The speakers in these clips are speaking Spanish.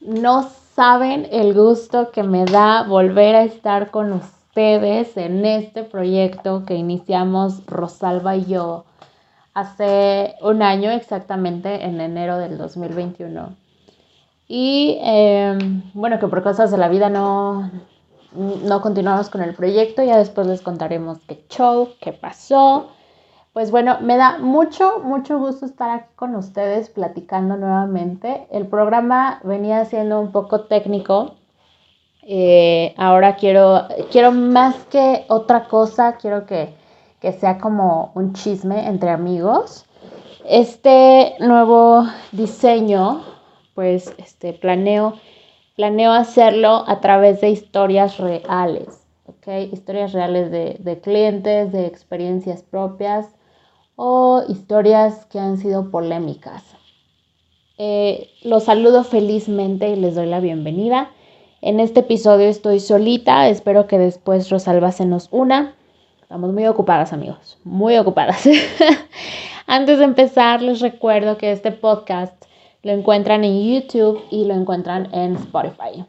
No saben el gusto que me da volver a estar con ustedes en este proyecto que iniciamos Rosalba y yo hace un año exactamente en enero del 2021. Y em, bueno, que por cosas de la vida no, no continuamos con el proyecto, ya después les contaremos qué show, qué pasó. Pues bueno, me da mucho, mucho gusto estar aquí con ustedes platicando nuevamente. El programa venía siendo un poco técnico. Eh, ahora quiero, quiero más que otra cosa, quiero que, que sea como un chisme entre amigos. Este nuevo diseño, pues este, planeo, planeo hacerlo a través de historias reales, ¿ok? Historias reales de, de clientes, de experiencias propias o historias que han sido polémicas. Eh, los saludo felizmente y les doy la bienvenida. En este episodio estoy solita, espero que después Rosalba se nos una. Estamos muy ocupadas amigos, muy ocupadas. Antes de empezar les recuerdo que este podcast lo encuentran en YouTube y lo encuentran en Spotify.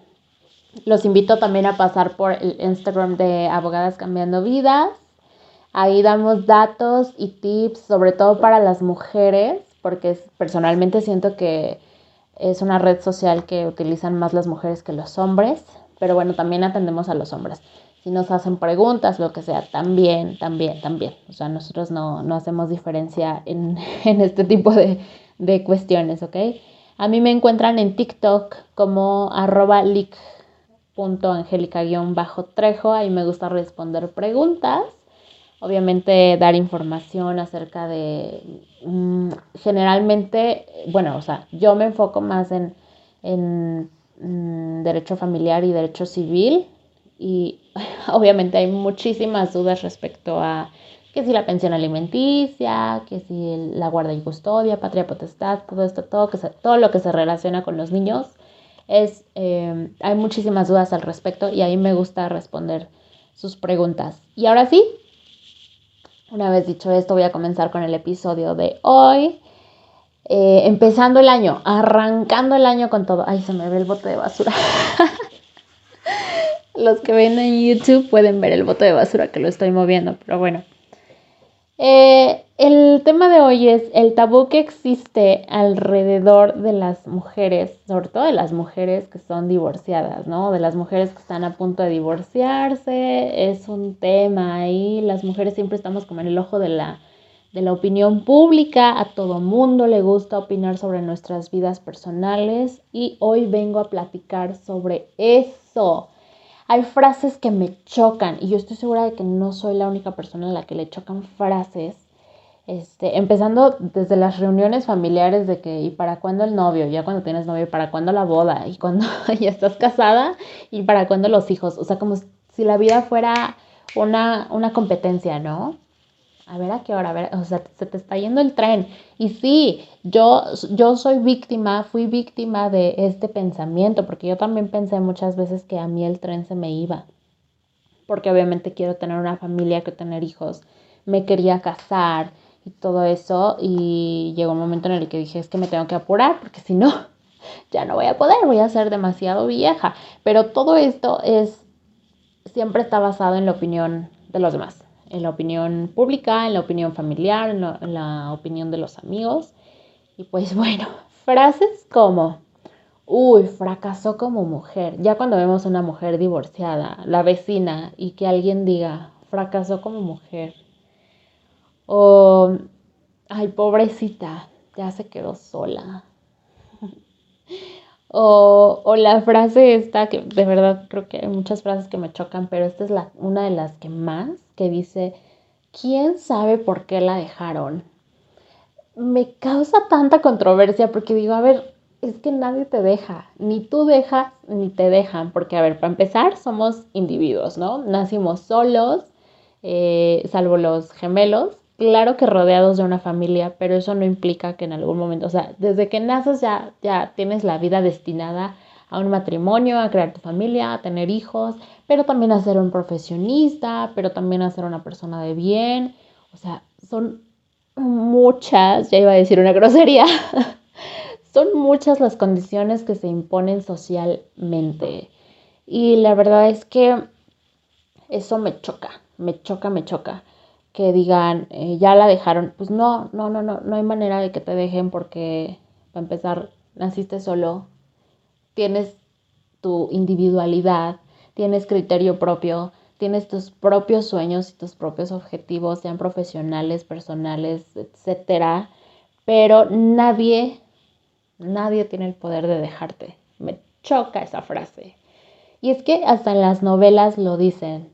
Los invito también a pasar por el Instagram de Abogadas Cambiando Vidas Ahí damos datos y tips, sobre todo para las mujeres, porque personalmente siento que es una red social que utilizan más las mujeres que los hombres, pero bueno, también atendemos a los hombres. Si nos hacen preguntas, lo que sea, también, también, también. O sea, nosotros no, hacemos diferencia en, este tipo de, de, cuestiones, ¿ok? A mí me encuentran en TikTok como arroba leak.angélica-trejo. Ahí me gusta responder preguntas obviamente dar información acerca de, mm, generalmente, bueno, o sea, yo me enfoco más en, mm, derecho familiar y derecho civil y obviamente hay muchísimas dudas respecto a que si la pensión alimenticia, que si la guarda y custodia, patria potestad, todo esto, todo, que todo lo que se relaciona con los niños, es, eh, hay muchísimas dudas al respecto y ahí me gusta responder sus preguntas. Y ahora sí, una vez dicho esto, voy a comenzar con el episodio de hoy. Eh, empezando el año, arrancando el año con todo. Ay, se me ve el bote de basura. Los que ven en YouTube pueden ver el bote de basura que lo estoy moviendo, pero bueno. Eh, el tema de hoy es el tabú que existe alrededor de las mujeres, sobre todo de las mujeres que son divorciadas, ¿no? De las mujeres que están a punto de divorciarse. Es un tema ahí. Las mujeres siempre estamos como en el ojo de la, de la opinión pública. A todo mundo le gusta opinar sobre nuestras vidas personales. Y hoy vengo a platicar sobre eso. Hay frases que me chocan y yo estoy segura de que no soy la única persona a la que le chocan frases. Este, empezando desde las reuniones familiares de que, ¿y para cuándo el novio? Ya cuando tienes novio, ¿para cuándo la boda? ¿Y cuando ya estás casada? ¿Y para cuándo los hijos? O sea, como si la vida fuera una, una competencia, ¿no? a ver a qué hora, a ver, o sea, se te está yendo el tren. Y sí, yo, yo soy víctima, fui víctima de este pensamiento, porque yo también pensé muchas veces que a mí el tren se me iba, porque obviamente quiero tener una familia, quiero tener hijos, me quería casar y todo eso, y llegó un momento en el que dije, es que me tengo que apurar, porque si no, ya no voy a poder, voy a ser demasiado vieja. Pero todo esto es, siempre está basado en la opinión de los demás en la opinión pública, en la opinión familiar, en, la opinión de los amigos. Y pues bueno, frases como, uy, fracasó como mujer. Ya cuando vemos a una mujer divorciada, la vecina, y que alguien diga, fracasó como mujer. O, ay, pobrecita, ya se quedó sola. O, o, la frase esta, que de verdad creo que hay muchas frases que me chocan, pero esta es la, una de las que más, que dice, ¿quién sabe por qué la dejaron? Me causa tanta controversia porque digo, a ver, es que nadie te deja, ni tú dejas, ni te dejan, porque a ver, para empezar, somos individuos, ¿no? Nacimos solos, eh, salvo los gemelos, claro que rodeados de una familia, pero eso no implica que en algún momento, o sea, desde que naces ya, ya tienes la vida destinada a un matrimonio, a crear tu familia, a tener hijos, pero también a ser un profesionista, pero también a ser una persona de bien. O sea, son muchas, ya iba a decir una grosería, son muchas las condiciones que se imponen socialmente. Y la verdad es que eso me choca, me choca, me choca. Que digan, eh, ya la dejaron. Pues no, no, no, no, no hay manera de que te dejen porque, para empezar, naciste solo, tienes tu individualidad, tienes criterio propio, tienes tus propios sueños y tus propios objetivos, sean profesionales, personales, etcétera, pero nadie, nadie tiene el poder de dejarte. Me choca esa frase. Y es que hasta en las novelas lo dicen.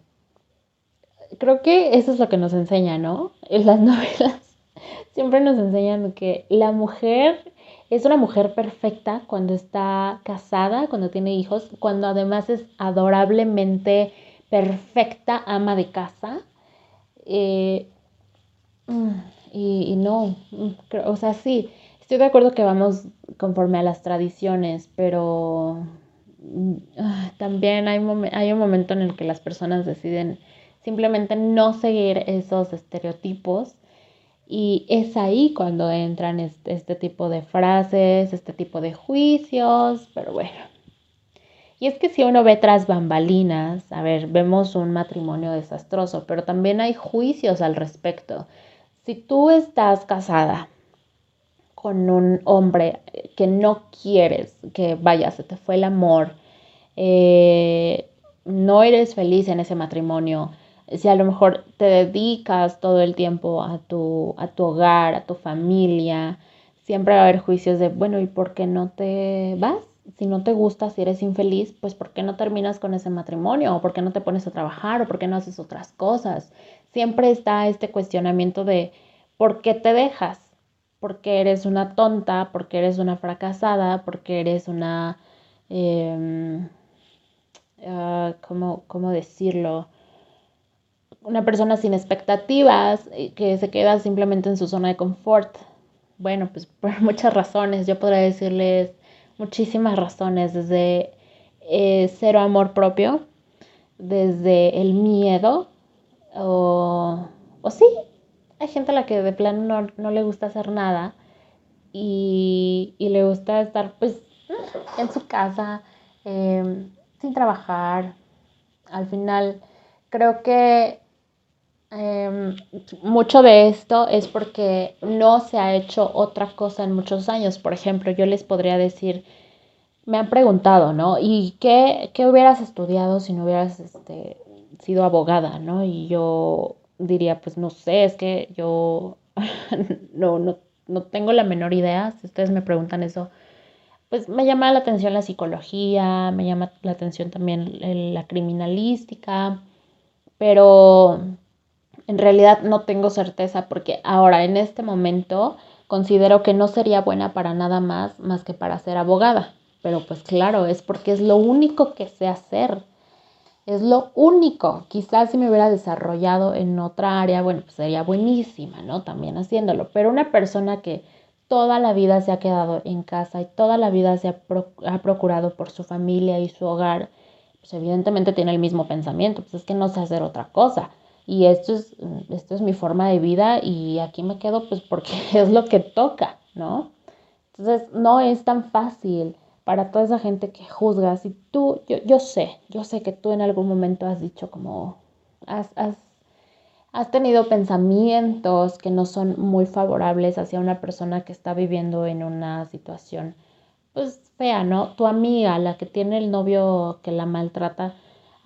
Creo que eso es lo que nos enseña, ¿no? En las novelas siempre nos enseñan que la mujer es una mujer perfecta cuando está casada, cuando tiene hijos, cuando además es adorablemente perfecta ama de casa. Eh, mm, y, no, mm, o sea, sí, estoy de acuerdo que vamos conforme a las tradiciones, pero mm, ah, también hay, hay un momento en el que las personas deciden simplemente no seguir esos estereotipos y es ahí cuando entran este, tipo de frases, este tipo de juicios, pero bueno. Y es que si uno ve tras bambalinas, a ver, vemos un matrimonio desastroso, pero también hay juicios al respecto. Si tú estás casada con un hombre que no quieres, que vaya, se te fue el amor, eh, no eres feliz en ese matrimonio, si a lo mejor te dedicas todo el tiempo a tu, a tu hogar, a tu familia, siempre va a haber juicios de, bueno, ¿y por qué no te vas? Si no te gusta, si eres infeliz, pues ¿por qué no terminas con ese matrimonio? ¿O por qué no te pones a trabajar? ¿O por qué no haces otras cosas? Siempre está este cuestionamiento de ¿por qué te dejas? Porque eres una tonta, porque eres una fracasada, porque eres una... Em, ah, ¿Cómo decirlo? Una persona sin expectativas, eh, que se queda simplemente en su zona de confort. Bueno, pues por muchas razones, yo podría decirles muchísimas razones, desde eh, cero amor propio, desde el miedo, o, o sí, hay gente a la que de plano no, le gusta hacer nada y, le gusta estar pues en su casa, em, sin trabajar. Al final, creo que Em, mucho de esto es porque no se ha hecho otra cosa en muchos años. Por ejemplo, yo les podría decir, me han preguntado, ¿no? ¿Y qué, qué hubieras estudiado si no hubieras este, sido abogada, ¿no? Y yo diría, pues no sé, es que yo no, no, no tengo la menor idea. Si ustedes me preguntan eso, pues me llama la atención la psicología, me llama la atención también la criminalística, pero en realidad no tengo certeza porque ahora en este momento considero que no sería buena para nada más más que para ser abogada. Pero pues claro, es porque es lo único que sé hacer. Es lo único. Quizás si me hubiera desarrollado en otra área, bueno, pues sería buenísima, ¿no? También haciéndolo. Pero una persona que toda la vida se ha quedado en casa y toda la vida se ha, ha procurado por su familia y su hogar, pues evidentemente tiene el mismo pensamiento. Pues es que no sé hacer otra cosa y esto es, esto es mi forma de vida y aquí me quedo pues porque es lo que toca, ¿no? Entonces no es tan fácil para toda esa gente que juzga. Si tú, yo, yo sé, yo sé que tú en algún momento has dicho como, has, has, has tenido pensamientos que no son muy favorables hacia una persona que está viviendo en una situación pues fea, ¿no? Tu amiga, la que tiene el novio que la maltrata,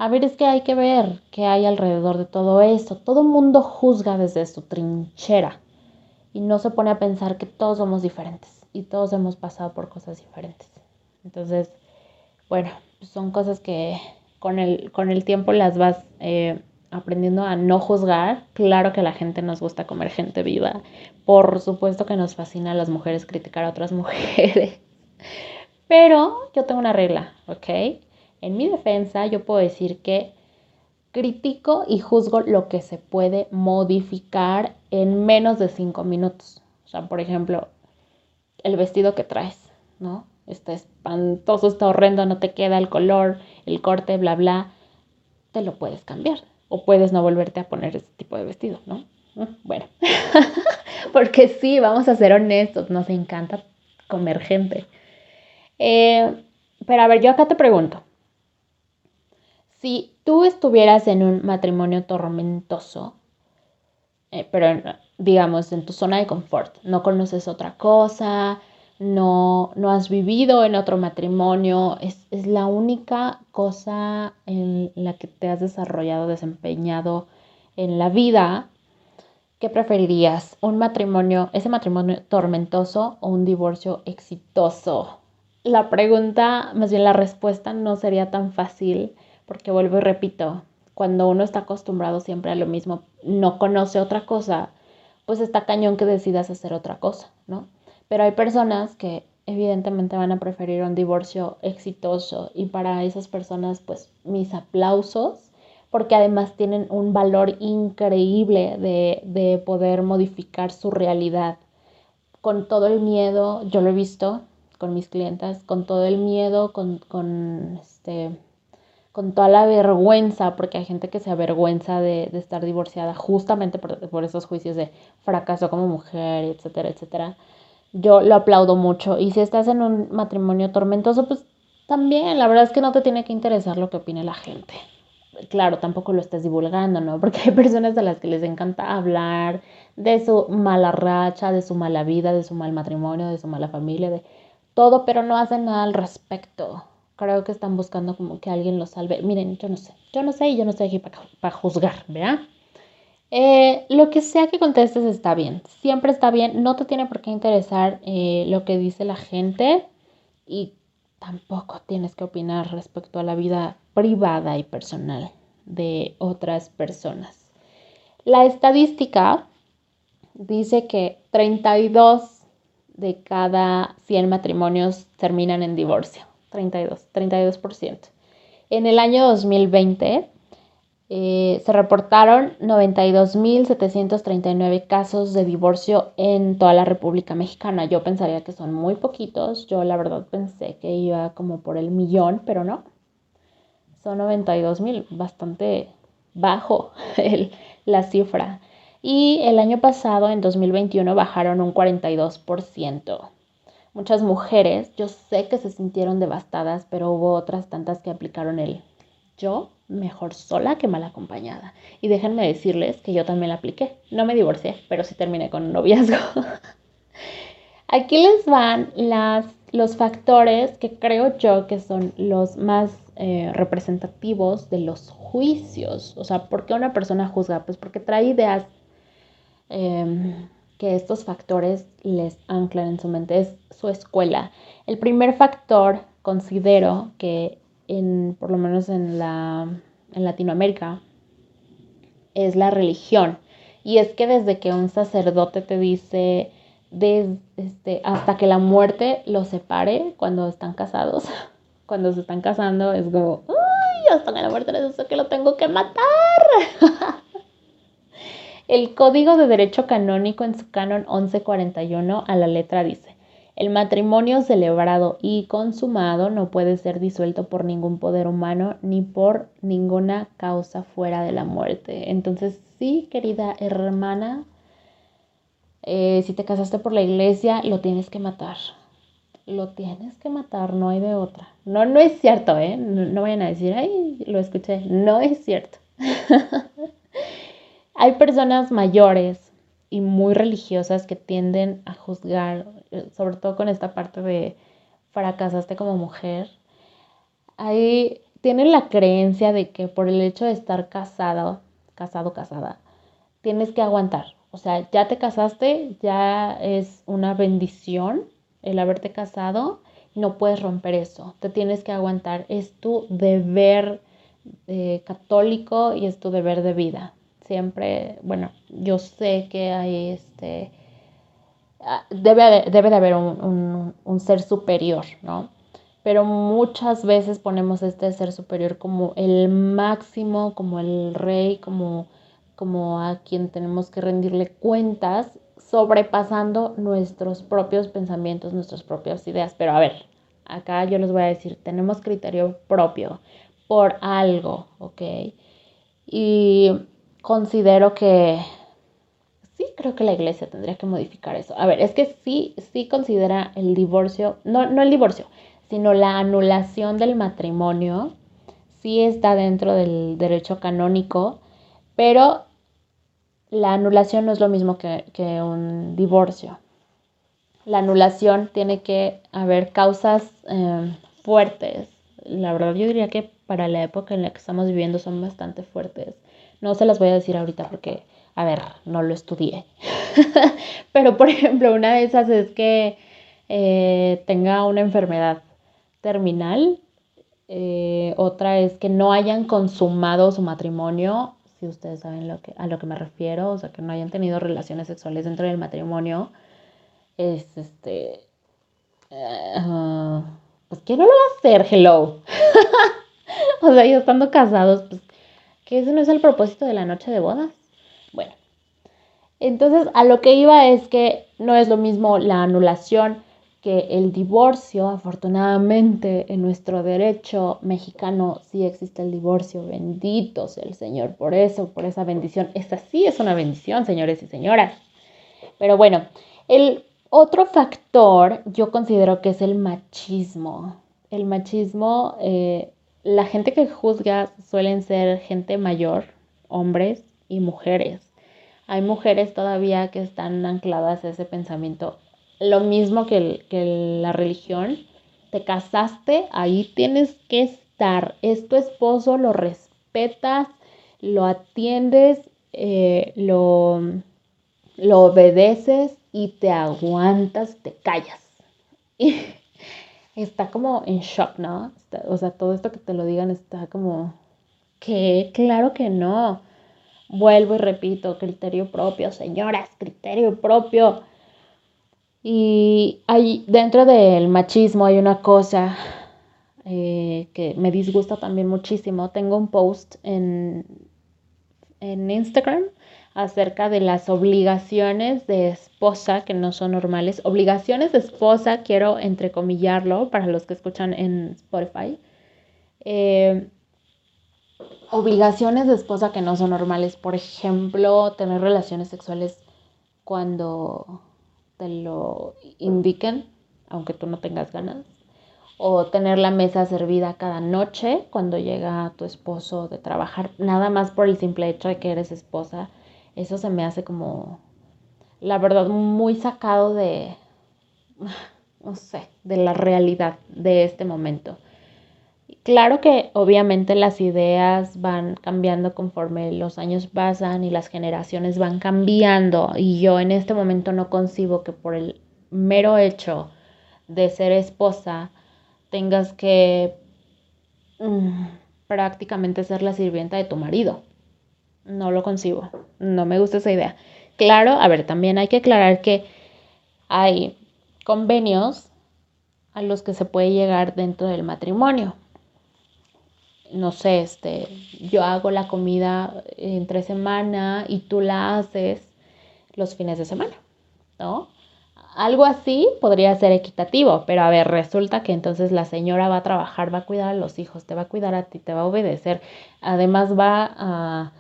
a ver, es que hay que ver qué hay alrededor de todo eso. Todo el mundo juzga desde su trinchera y no se pone a pensar que todos somos diferentes y todos hemos pasado por cosas diferentes. Entonces, bueno, son cosas que con el, con el tiempo las vas eh, aprendiendo a no juzgar. Claro que a la gente nos gusta comer gente viva. Por supuesto que nos fascina a las mujeres criticar a otras mujeres. Pero yo tengo una regla, ¿ok? En mi defensa, yo puedo decir que critico y juzgo lo que se puede modificar en menos de cinco minutos. O sea, por ejemplo, el vestido que traes, ¿no? Está espantoso, está horrendo, no te queda el color, el corte, bla, bla. Te lo puedes cambiar. O puedes no volverte a poner ese tipo de vestido, ¿no? Mm, bueno, porque sí, vamos a ser honestos, nos encanta comer gente. Eh, pero a ver, yo acá te pregunto, si tú estuvieras en un matrimonio tormentoso, eh, pero digamos en tu zona de confort, no conoces otra cosa, no, no has vivido en otro matrimonio, es, es, la única cosa en la que te has desarrollado, desempeñado en la vida, ¿qué preferirías? ¿Un matrimonio, ese matrimonio tormentoso o un divorcio exitoso? La pregunta, más bien la respuesta no sería tan fácil porque vuelvo y repito, cuando uno está acostumbrado siempre a lo mismo, no conoce otra cosa, pues está cañón que decidas hacer otra cosa, ¿no? Pero hay personas que evidentemente van a preferir un divorcio exitoso y para esas personas pues mis aplausos porque además tienen un valor increíble de, poder modificar su realidad. Con todo el miedo, yo lo he visto con mis clientas, con todo el miedo, con, con, este, con toda la vergüenza, porque hay gente que se avergüenza de, estar divorciada justamente por, por, esos juicios de fracaso como mujer, etcétera, etcétera yo lo aplaudo mucho. Y si estás en un matrimonio tormentoso, pues también, la verdad es que no te tiene que interesar lo que opine la gente. Claro, tampoco lo estés divulgando, ¿no? Porque hay personas a las que les encanta hablar de su mala racha, de su mala vida, de su mal matrimonio, de su mala familia, de todo, pero no hacen nada al respecto. Creo que están buscando como que alguien los salve. Miren, yo no sé, yo no sé y yo no estoy aquí para, juzgar, ¿verdad? Eh, lo que sea que contestes está bien, siempre está bien, no te tiene por qué interesar eh, lo que dice la gente y tampoco tienes que opinar respecto a la vida privada y personal de otras personas. La estadística dice que 32 de cada 100 matrimonios terminan en divorcio. 32, 32%. En el año 2020 eh, se reportaron 92.739 casos de divorcio en toda la República Mexicana. Yo pensaría que son muy poquitos. Yo la verdad pensé que iba como por el millón, pero no. Son 92.000, bastante bajo la cifra. Y el año pasado, en 2021, bajaron un 42%. Muchas mujeres, yo sé que se sintieron devastadas, pero hubo otras tantas que aplicaron el yo mejor sola que mal acompañada. Y déjenme decirles que yo también la apliqué. No me divorcié, pero sí terminé con un noviazgo. Aquí les van las, los factores que creo yo que son los más eh, representativos de los juicios. O sea, ¿por qué una persona juzga? Pues porque trae ideas em, que estos factores les anclan en su mente. Es su escuela. El primer factor considero que por lo menos en, la, en Latinoamérica, es la religión. Y es que desde que un sacerdote te dice este, hasta que la muerte los separe cuando están casados, cuando se están casando, es como, ¡ay! Hasta que la muerte les dice que lo tengo que matar. El Código de Derecho Canónico en su canon 1141 a la letra dice, el matrimonio celebrado y consumado no puede ser disuelto por ningún poder humano ni por ninguna causa fuera de la muerte. Entonces, sí, querida hermana, eh, si te casaste por la iglesia, lo tienes que matar. Lo tienes que matar, no hay de otra. No, no es cierto, ¿eh? No, no vayan a decir, ay, lo escuché. No es cierto. hay personas mayores y muy religiosas que tienden a juzgar, eh, sobre todo con esta parte de fracasaste como mujer, ahí tienen la creencia de que por el hecho de estar casado, casado, casada, tienes que aguantar. O sea, ya te casaste, ya es una bendición el haberte casado, no puedes romper eso, te tienes que aguantar, es tu deber eh, católico y es tu deber de vida siempre, bueno, yo sé que hay este, ah, debe, debe de haber un, un, ser superior, ¿no? Pero muchas veces ponemos este ser superior como el máximo, como el rey, como, como a quien tenemos que rendirle cuentas, sobrepasando nuestros propios pensamientos, nuestras propias ideas. Pero a ver, acá yo les voy a decir, tenemos criterio propio por algo, ¿ok? Y considero que sí, creo que la iglesia tendría que modificar eso. A ver, es que sí, sí considera el divorcio, no, no el divorcio, sino la anulación del matrimonio, sí está dentro del derecho canónico, pero la anulación no es lo mismo que, un divorcio. La anulación tiene que haber causas em, fuertes. La verdad yo diría que para la época en la que estamos viviendo son bastante fuertes. No se las voy a decir ahorita porque, a ver, no lo estudié. Pero por ejemplo, una de esas es que eh, tenga una enfermedad terminal. Eh, otra es que no hayan consumado su matrimonio si ustedes saben lo que, a lo que me refiero, o sea, que no hayan tenido relaciones sexuales dentro del matrimonio, es este... Uh, pues ¿quién no lo va a hacer? Hello. o sea, ya estando casados, pues, que ese no es el propósito de la noche de bodas. Bueno, entonces a lo que iba es que no es lo mismo la anulación que el divorcio, afortunadamente en nuestro derecho mexicano sí existe el divorcio, bendito sea el Señor por eso, por esa bendición. Esta sí es una bendición, señores y señoras. Pero bueno, el otro factor yo considero que es el machismo. El machismo, eh, la gente que juzga suelen ser gente mayor, hombres y mujeres. Hay mujeres todavía que están ancladas a ese pensamiento lo mismo que, la religión. Te casaste, ahí tienes que estar. Es tu esposo, lo respetas, lo atiendes, eh, lo, lo obedeces y te aguantas, te callas. está como en shock, ¿no? o sea, todo esto que te lo digan está como, que claro que no. Vuelvo y repito, criterio propio, señoras, criterio propio. Y hay, dentro del machismo hay una cosa eh, que me disgusta también muchísimo. Tengo un post en, en Instagram acerca de las obligaciones de esposa que no son normales. Obligaciones de esposa, quiero entrecomillarlo para los que escuchan en Spotify. Eh, obligaciones de esposa que no son normales. Por ejemplo, tener relaciones sexuales cuando te lo indiquen, aunque tú no tengas ganas. O tener la mesa servida cada noche cuando llega tu esposo de trabajar, nada más por el simple hecho de que eres esposa. Eso se me hace como, la verdad, muy sacado de, no sé, de la realidad de este momento. Claro que obviamente las ideas van cambiando conforme los años pasan y las generaciones van cambiando y yo en este momento no concibo que por el mero hecho de ser esposa tengas que mm, prácticamente ser la sirvienta de tu marido. No lo concibo, no me gusta esa idea. Claro, a ver, también hay que aclarar que hay convenios a los que se puede llegar dentro del matrimonio no sé, este, yo hago la comida entre semana y tú la haces los fines de semana, ¿no? Algo así podría ser equitativo, pero a ver, resulta que entonces la señora va a trabajar, va a cuidar a los hijos, te va a cuidar a ti, te va a obedecer, además va a,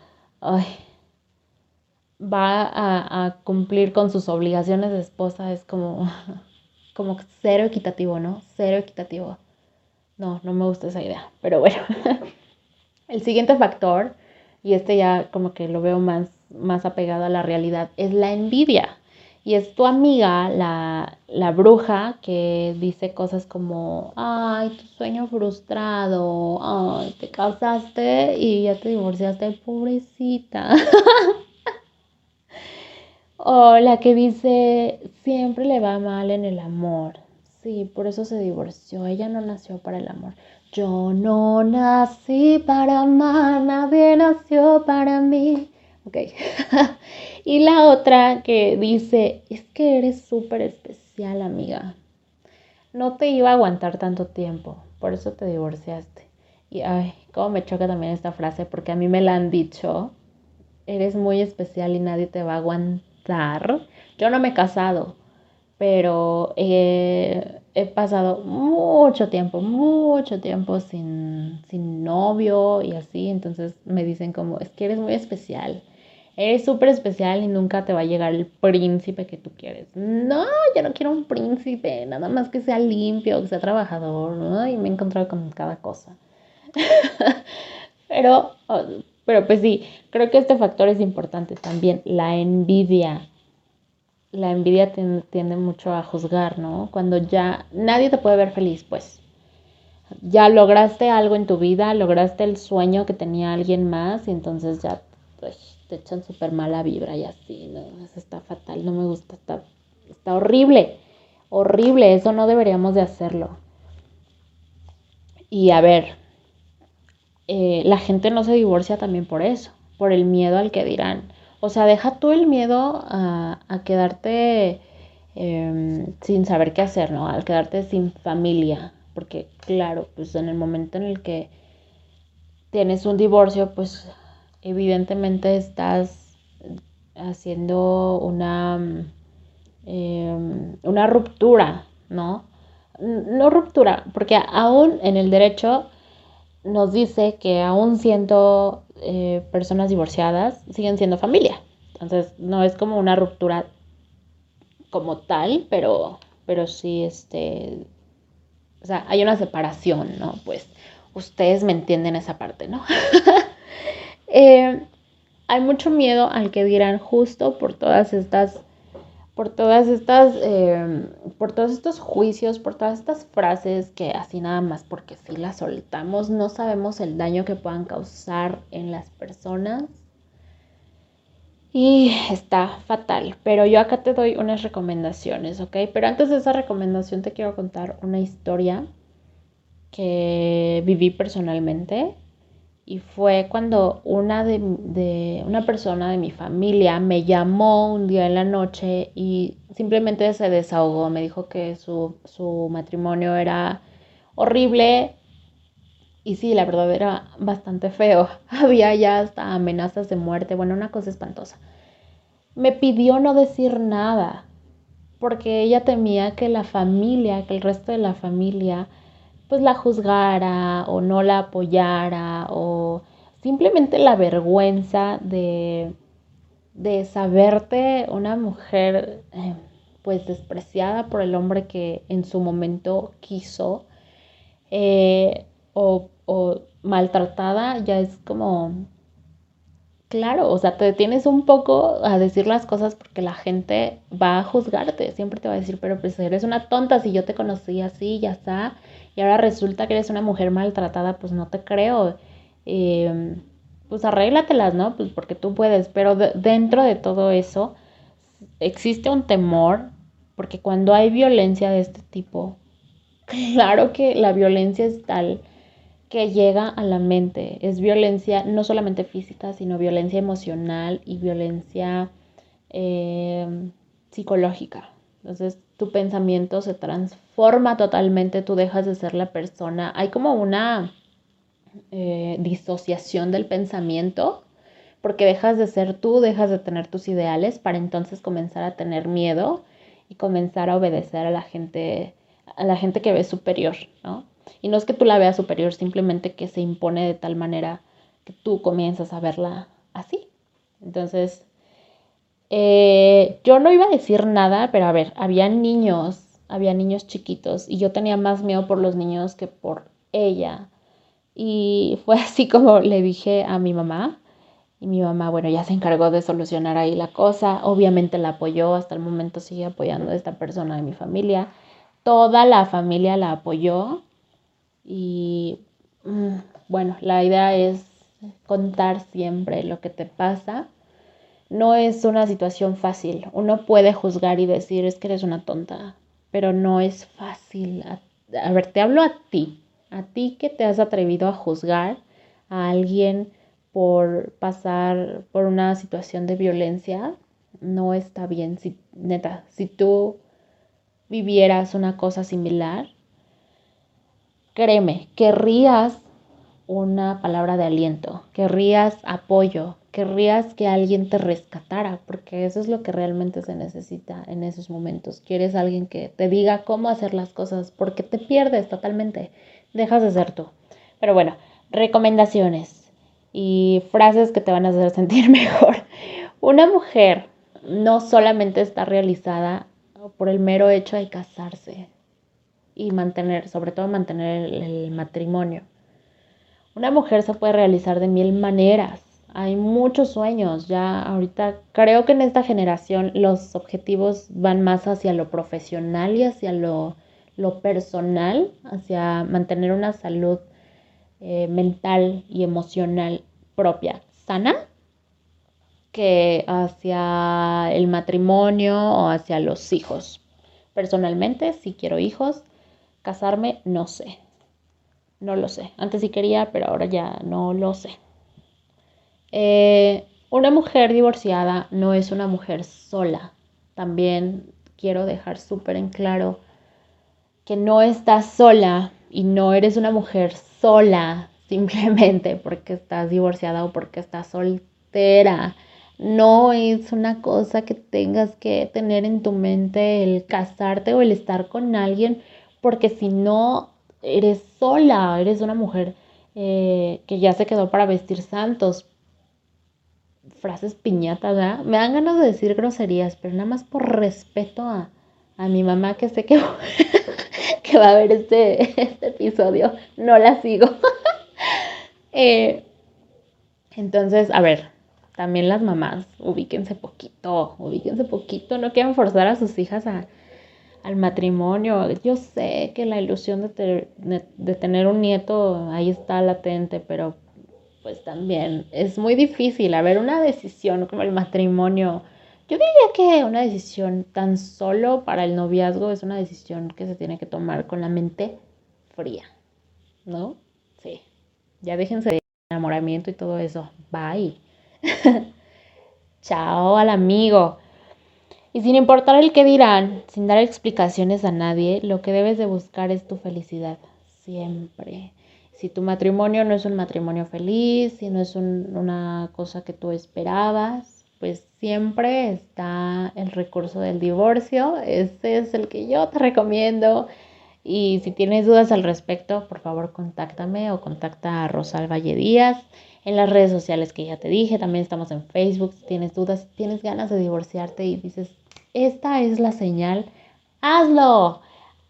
va a, a cumplir con sus obligaciones de esposa, es como, como cero equitativo, ¿no? Cero equitativo. No, no me gusta esa idea, pero bueno. El siguiente factor, y este ya como que lo veo más, más apegado a la realidad, es la envidia. Y es tu amiga, la, la bruja, que dice cosas como, ay, tu sueño frustrado, ay, te casaste y ya te divorciaste, pobrecita. o la que dice, siempre le va mal en el amor, Sí, por eso se divorció. Ella no nació para el amor. Yo no nací para amar, nadie nació para mí. Ok. y la otra que dice, es que eres súper especial, amiga. No te iba a aguantar tanto tiempo, por eso te divorciaste. Y ay, cómo me choca también esta frase, porque a mí me la han dicho. Eres muy especial y nadie te va a aguantar. Yo no me he casado, pero he pasado mucho tiempo, mucho tiempo sin, sin novio y así, entonces me dicen como, es que eres muy especial, eres súper especial y nunca te va a llegar el príncipe que tú quieres. No, yo no quiero un príncipe, nada más que sea limpio, que sea trabajador, ¿no? Y me he encontrado con cada cosa. pero, oh, pero pues sí, creo que este factor es importante también, la envidia. La envidia tiende mucho a juzgar, ¿no? Cuando ya nadie te puede ver feliz, pues ya lograste algo en tu vida, lograste el sueño que tenía alguien más y entonces ya te echan súper mala vibra y así, ¿no? Eso está fatal, no me gusta, está, está horrible, horrible, eso no deberíamos de hacerlo. Y a ver, eh, la gente no se divorcia también por eso, por el miedo al que dirán. O sea, deja tú el miedo a, quedarte em, sin saber qué hacer, ¿no? Al quedarte sin familia, porque claro, pues en el momento en el que tienes un divorcio, pues evidentemente estás haciendo una, em, una ruptura, ¿no? No ruptura, porque aún en el derecho nos dice que aún siendo eh, personas divorciadas, siguen siendo familia. Entonces, no es como una ruptura como tal, pero, pero sí, este, o sea, hay una separación, ¿no? Pues ustedes me entienden esa parte, ¿no? Eh, hay mucho miedo al que dirán justo por todas estas, por todas estas, eh, por todos estos juicios, por todas estas frases que así nada más porque si las soltamos no sabemos el daño que puedan causar en las personas. Y está fatal, pero yo acá te doy unas recomendaciones, ¿ok? Pero antes de esa recomendación te quiero contar una historia que viví personalmente y fue cuando una de, una persona de mi familia me llamó un día en la noche y simplemente se desahogó, me dijo que su, su matrimonio era horrible, y sí, la verdad era bastante feo. Había ya hasta amenazas de muerte. Bueno, una cosa espantosa. Me pidió no decir nada porque ella temía que la familia, que el resto de la familia, pues la juzgara o no la apoyara o simplemente la vergüenza de, de saberte una mujer eh, pues despreciada por el hombre que en su momento quiso. Eh, o, maltratada, ya es como, claro, o sea, te detienes un poco a decir las cosas porque la gente va a juzgarte, siempre te va a decir, pero pues eres una tonta, si yo te conocí así, ya está, y ahora resulta que eres una mujer maltratada, pues no te creo. Em, pues arréglatelas, ¿no? Pues porque tú puedes, pero dentro de todo eso existe un temor, porque cuando hay violencia de este tipo, claro que la violencia es tal que llega a la mente. Es violencia no solamente física, sino violencia emocional y violencia eh, psicológica. Entonces tu pensamiento se transforma totalmente, tú dejas de ser la persona. Hay como una eh, disociación del pensamiento porque dejas de ser tú, dejas de tener tus ideales para entonces comenzar a tener miedo y comenzar a obedecer a la gente, a la gente que ves superior, ¿no? Y no es que tú la veas superior, simplemente que se impone de tal manera que tú comienzas a verla así. Entonces, eh, yo no iba a decir nada, pero a ver, había niños, había niños chiquitos y yo tenía más miedo por los niños que por ella. Y fue así como le dije a mi mamá. Y mi mamá, bueno, ya se encargó de solucionar ahí la cosa. Obviamente la apoyó, hasta el momento sigue apoyando a esta persona de mi familia. Toda la familia la apoyó. Y mm, bueno, la idea es contar siempre lo que te pasa. No es una situación fácil. Uno puede juzgar y decir es que eres una tonta, pero no es fácil. A, ver, te hablo a ti, a ti que te has atrevido a juzgar a alguien por pasar por una situación de violencia, no está bien. Si, neta, si tú vivieras una cosa similar, créeme, querrías una palabra de aliento, querrías apoyo, querrías que alguien te rescatara, porque eso es lo que realmente se necesita en esos momentos. Quieres alguien que te diga cómo hacer las cosas, porque te pierdes totalmente, dejas de ser tú. Pero bueno, recomendaciones y frases que te van a hacer sentir mejor. Una mujer no solamente está realizada por el mero hecho de casarse y mantener, sobre todo mantener el, matrimonio. Una mujer se puede realizar de mil maneras. Hay muchos sueños. Ya ahorita creo que en esta generación los objetivos van más hacia lo profesional y hacia lo, personal, hacia mantener una salud eh, mental y emocional propia, sana, que hacia el matrimonio o hacia los hijos. Personalmente, si quiero hijos, casarme, no sé. No lo sé. Antes sí quería, pero ahora ya no lo sé. Eh, una mujer divorciada no es una mujer sola. También quiero dejar súper en claro que no estás sola y no eres una mujer sola simplemente porque estás divorciada o porque estás soltera. No es una cosa que tengas que tener en tu mente el casarte o el estar con alguien, porque si no, eres sola, eres una mujer eh, que ya se quedó para vestir santos. Frases piñatas, ¿verdad? Me dan ganas de decir groserías, pero nada más por respeto a, mi mamá que sé que, que va a ver este, este episodio. No la sigo. Eh, entonces, a ver, también las mamás, ubíquense poquito, ubíquense poquito, no quieran forzar a sus hijas a, al matrimonio. Yo sé que la ilusión de, de, tener un nieto ahí está latente, pero pues también es muy difícil. haber una decisión como el matrimonio, yo diría que una decisión tan solo para el noviazgo es una decisión que se tiene que tomar con la mente fría, ¿no? Sí. Ya déjense de enamoramiento y todo eso. Bye. Chao al amigo. Y sin importar el que dirán, sin dar explicaciones a nadie, lo que debes de buscar es tu felicidad, siempre. Si tu matrimonio no es un matrimonio feliz, si no es una cosa que tú esperabas, pues siempre está el recurso del divorcio. Ese es el que yo te recomiendo. Y si tienes dudas al respecto, por favor contáctame o contacta a Rosal Valle Díaz en las redes sociales que ya te dije. También estamos en Facebook. Si tienes dudas, si tienes ganas de divorciarte y dices, esta es la señal, hazlo,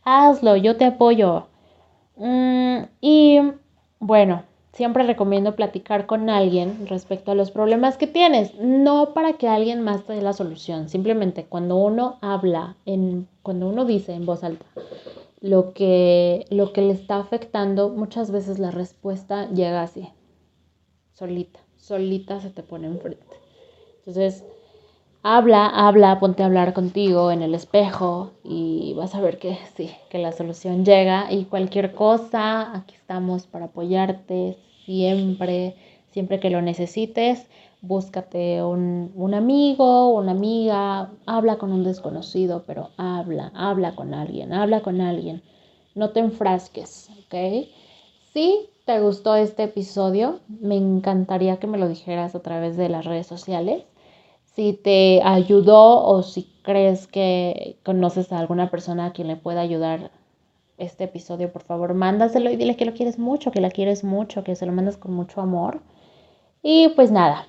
hazlo, yo te apoyo. Mm, y bueno, siempre recomiendo platicar con alguien respecto a los problemas que tienes, no para que alguien más te dé la solución, simplemente cuando uno habla, en, cuando uno dice en voz alta lo que, lo que le está afectando, muchas veces la respuesta llega así, solita, solita se te pone enfrente. Entonces, habla, habla, ponte a hablar contigo en el espejo y vas a ver que sí, que la solución llega y cualquier cosa, aquí estamos para apoyarte siempre, siempre que lo necesites. Búscate un, un amigo, una amiga, habla con un desconocido, pero habla, habla con alguien, habla con alguien. No te enfrasques, ¿ok? Si te gustó este episodio, me encantaría que me lo dijeras a través de las redes sociales si te ayudó o si crees que conoces a alguna persona a quien le pueda ayudar este episodio, por favor, mándaselo y dile que lo quieres mucho, que la quieres mucho, que se lo mandas con mucho amor. Y pues nada,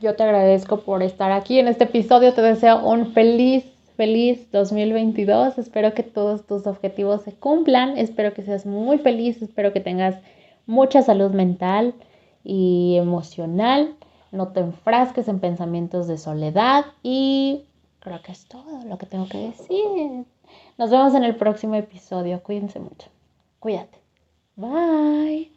yo te agradezco por estar aquí en este episodio. Te deseo un feliz, feliz 2022. Espero que todos tus objetivos se cumplan. Espero que seas muy feliz. Espero que tengas mucha salud mental y emocional no te enfrasques en pensamientos de soledad y creo que es todo lo que tengo que decir. Nos vemos en el próximo episodio. Cuídense mucho. Cuídate. Bye.